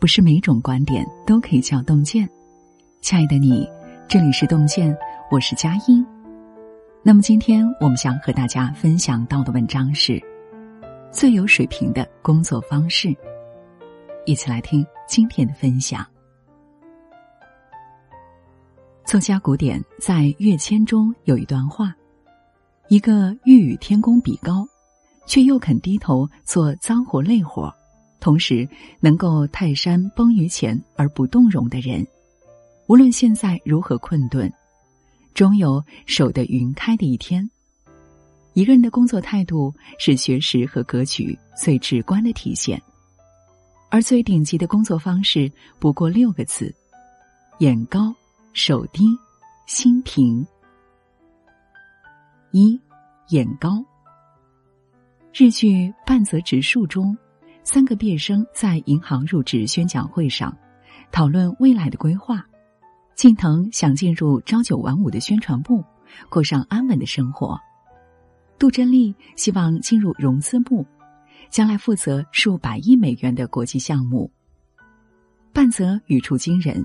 不是每种观点都可以叫洞见。亲爱的你，这里是洞见，我是佳音。那么今天我们想和大家分享到的文章是最有水平的工作方式。一起来听今天的分享。作家古典在《跃迁》中有一段话：一个欲与天公比高，却又肯低头做脏活累活。同时，能够泰山崩于前而不动容的人，无论现在如何困顿，终有守得云开的一天。一个人的工作态度是学识和格局最直观的体现，而最顶级的工作方式不过六个字：眼高、手低、心平。一，眼高。日剧《半泽直树》中。三个毕业生在银行入职宣讲会上讨论未来的规划。近藤想进入朝九晚五的宣传部，过上安稳的生活。杜真丽希望进入融资部，将来负责数百亿美元的国际项目。半泽语出惊人，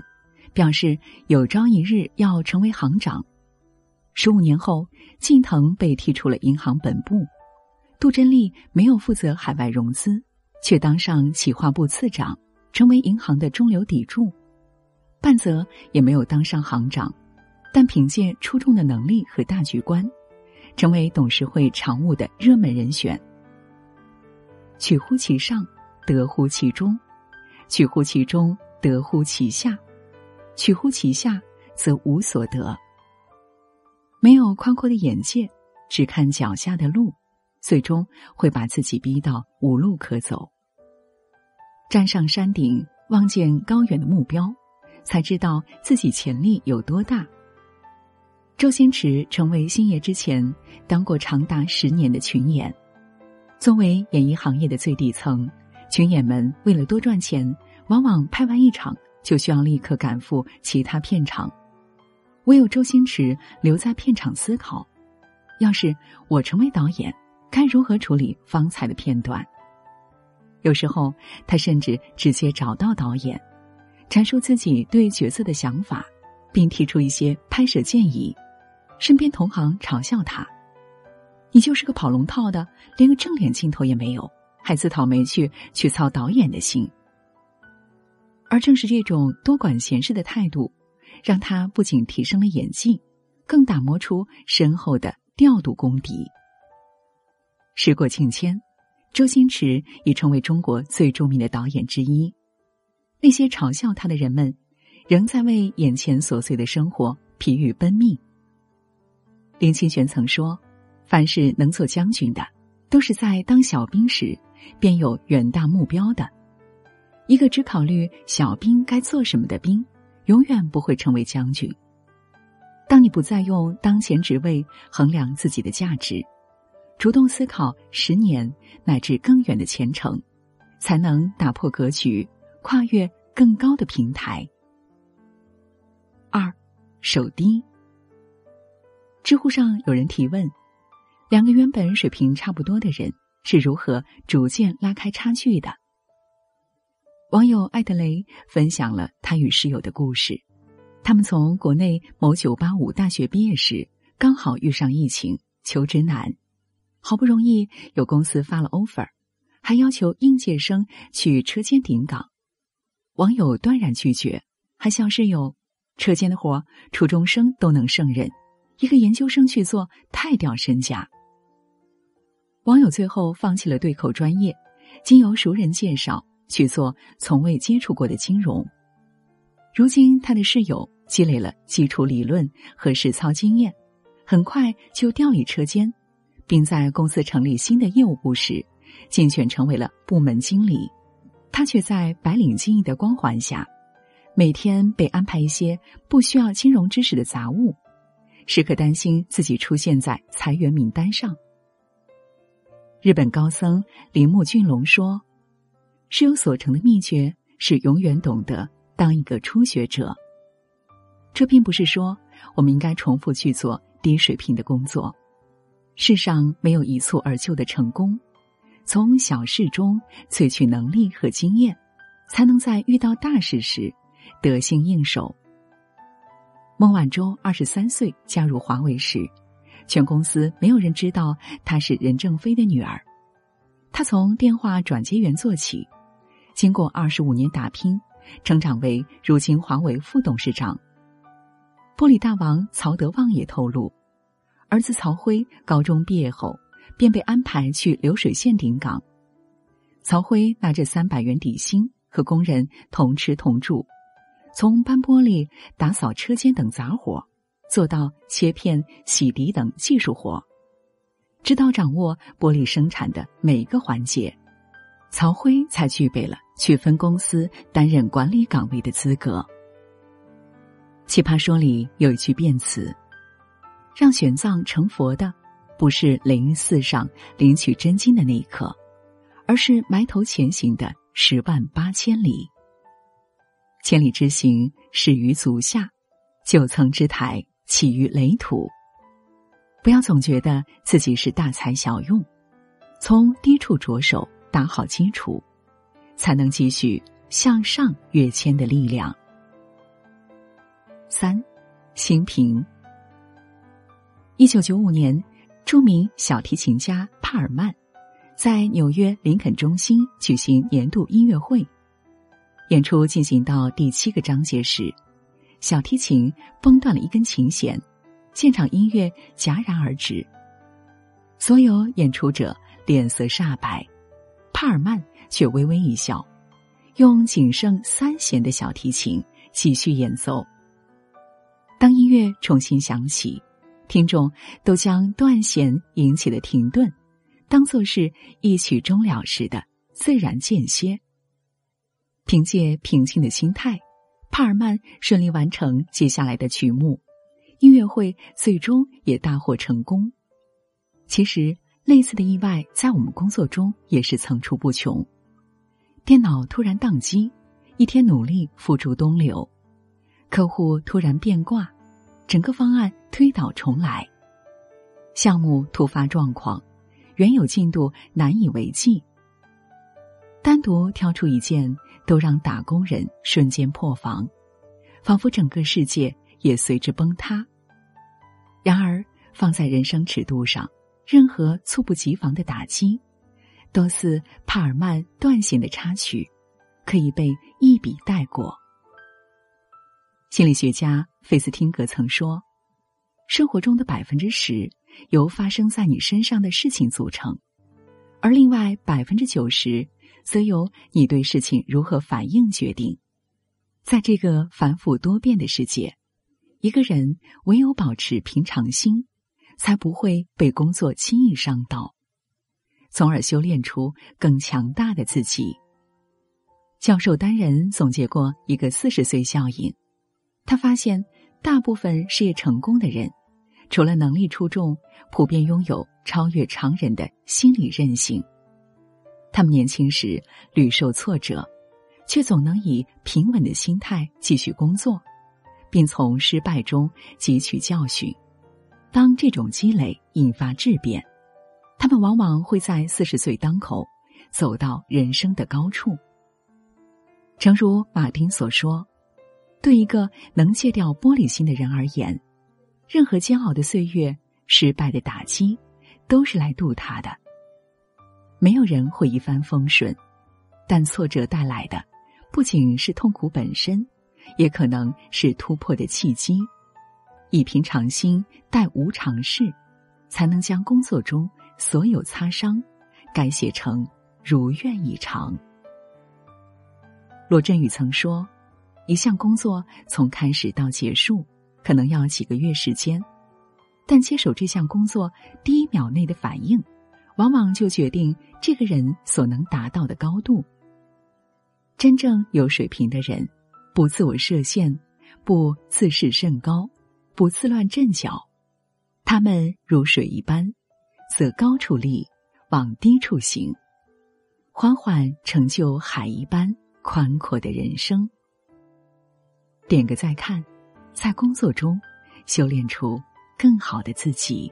表示有朝一日要成为行长。十五年后，近藤被踢出了银行本部，杜真丽没有负责海外融资。却当上企划部次长，成为银行的中流砥柱。半泽也没有当上行长，但凭借出众的能力和大局观，成为董事会常务的热门人选。取乎其上，得乎其中；取乎其中，得乎其下；取乎其下，则无所得。没有宽阔的眼界，只看脚下的路，最终会把自己逼到无路可走。站上山顶，望见高远的目标，才知道自己潜力有多大。周星驰成为星爷之前，当过长达十年的群演。作为演艺行业的最底层，群演们为了多赚钱，往往拍完一场就需要立刻赶赴其他片场。唯有周星驰留在片场思考：要是我成为导演，该如何处理方才的片段？有时候，他甚至直接找到导演，阐述自己对角色的想法，并提出一些拍摄建议。身边同行嘲笑他：“你就是个跑龙套的，连个正脸镜头也没有，还自讨没趣去操导演的心。”而正是这种多管闲事的态度，让他不仅提升了演技，更打磨出深厚的调度功底。时过境迁。周星驰已成为中国最著名的导演之一，那些嘲笑他的人们，仍在为眼前琐碎的生活疲于奔命。林清玄曾说：“凡是能做将军的，都是在当小兵时便有远大目标的。一个只考虑小兵该做什么的兵，永远不会成为将军。当你不再用当前职位衡量自己的价值。”主动思考十年乃至更远的前程，才能打破格局，跨越更高的平台。二，手低。知乎上有人提问：两个原本水平差不多的人是如何逐渐拉开差距的？网友艾德雷分享了他与室友的故事。他们从国内某985大学毕业时，刚好遇上疫情，求职难。好不容易有公司发了 offer，还要求应届生去车间顶岗，网友断然拒绝，还笑室友：“车间的活初中生都能胜任，一个研究生去做太掉身价。”网友最后放弃了对口专业，经由熟人介绍去做从未接触过的金融。如今他的室友积累了基础理论和实操经验，很快就调离车间。并在公司成立新的业务部时，竞选成为了部门经理。他却在白领精英的光环下，每天被安排一些不需要金融知识的杂物，时刻担心自己出现在裁员名单上。日本高僧铃木俊龙说：“事有所成的秘诀是永远懂得当一个初学者。”这并不是说我们应该重复去做低水平的工作。世上没有一蹴而就的成功，从小事中萃取能力和经验，才能在遇到大事时得心应手。孟晚舟二十三岁加入华为时，全公司没有人知道她是任正非的女儿。她从电话转接员做起，经过二十五年打拼，成长为如今华为副董事长。玻璃大王曹德旺也透露，儿子曹辉高中毕业后便被安排去流水线顶岗。曹辉拿着三百元底薪和工人同吃同住，从搬玻璃、打扫车间等杂活，做到切片、洗涤等技术活，直到掌握玻璃生产的每个环节，曹辉才具备了去分公司担任管理岗位的资格。奇葩说里有一句辩词：“让玄奘成佛的，不是雷音寺上领取真经的那一刻，而是埋头前行的十万八千里。千里之行，始于足下；九层之台，起于垒土。不要总觉得自己是大材小用，从低处着手打好基础，才能继续向上跃迁的力量。”三，心平。一九九五年，著名小提琴家帕尔曼在纽约林肯中心举行年度音乐会。演出进行到第七个章节时，小提琴崩断了一根琴弦，现场音乐戛然而止。所有演出者脸色煞白，帕尔曼却微微一笑，用仅剩三弦的小提琴继续演奏。当音乐重新响起，听众都将断弦引起的停顿，当做是一曲终了时的自然间歇。凭借平静的心态，帕尔曼顺利完成接下来的曲目，音乐会最终也大获成功。其实，类似的意外在我们工作中也是层出不穷。电脑突然宕机，一天努力付诸东流。客户突然变卦，整个方案推倒重来；项目突发状况，原有进度难以为继。单独挑出一件，都让打工人瞬间破防，仿佛整个世界也随之崩塌。然而，放在人生尺度上，任何猝不及防的打击，都似帕尔曼断弦的插曲，可以被一笔带过。心理学家费斯汀格曾说：“生活中的百分之十由发生在你身上的事情组成，而另外百分之九十则由你对事情如何反应决定。”在这个繁复多变的世界，一个人唯有保持平常心，才不会被工作轻易伤到，从而修炼出更强大的自己。教授丹人总结过一个四十岁效应。他发现，大部分事业成功的人，除了能力出众，普遍拥有超越常人的心理韧性。他们年轻时屡受挫折，却总能以平稳的心态继续工作，并从失败中汲取教训。当这种积累引发质变，他们往往会在四十岁当口走到人生的高处。诚如马丁所说。对一个能戒掉玻璃心的人而言，任何煎熬的岁月、失败的打击，都是来渡他的。没有人会一帆风顺，但挫折带来的，不仅是痛苦本身，也可能是突破的契机。以平常心待无常事，才能将工作中所有擦伤，改写成如愿以偿。罗振宇曾说。一项工作从开始到结束，可能要几个月时间，但接手这项工作第一秒内的反应，往往就决定这个人所能达到的高度。真正有水平的人，不自我设限，不自视甚高，不自乱阵脚，他们如水一般，择高处立，往低处行，缓缓成就海一般宽阔的人生。点个再看，在工作中修炼出更好的自己。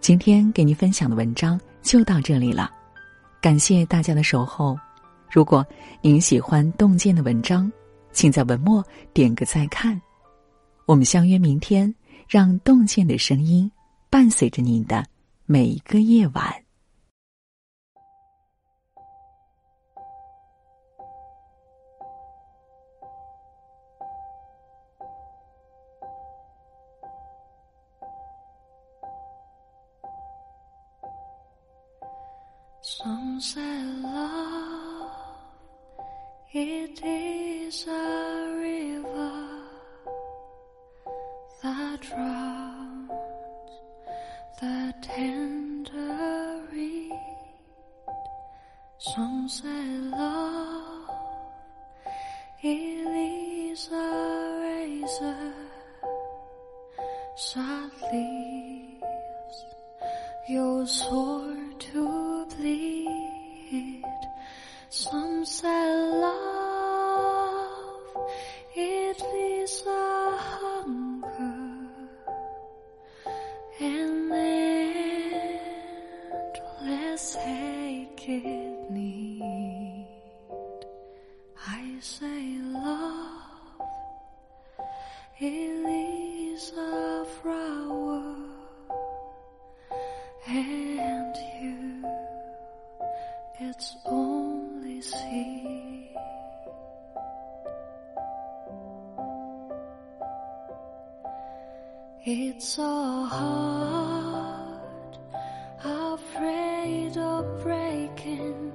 今天给您分享的文章就到这里了，感谢大家的守候，如果您喜欢洞见的文章，请在文末点个再看。我们相约明天，让洞见的声音伴随着您的每一个夜晚。Drowns the tender reed. Some say love, is a razor that leaves your sword to bleed. Some say love, it is a flower and you its only seed. It's a heart afraid of breaking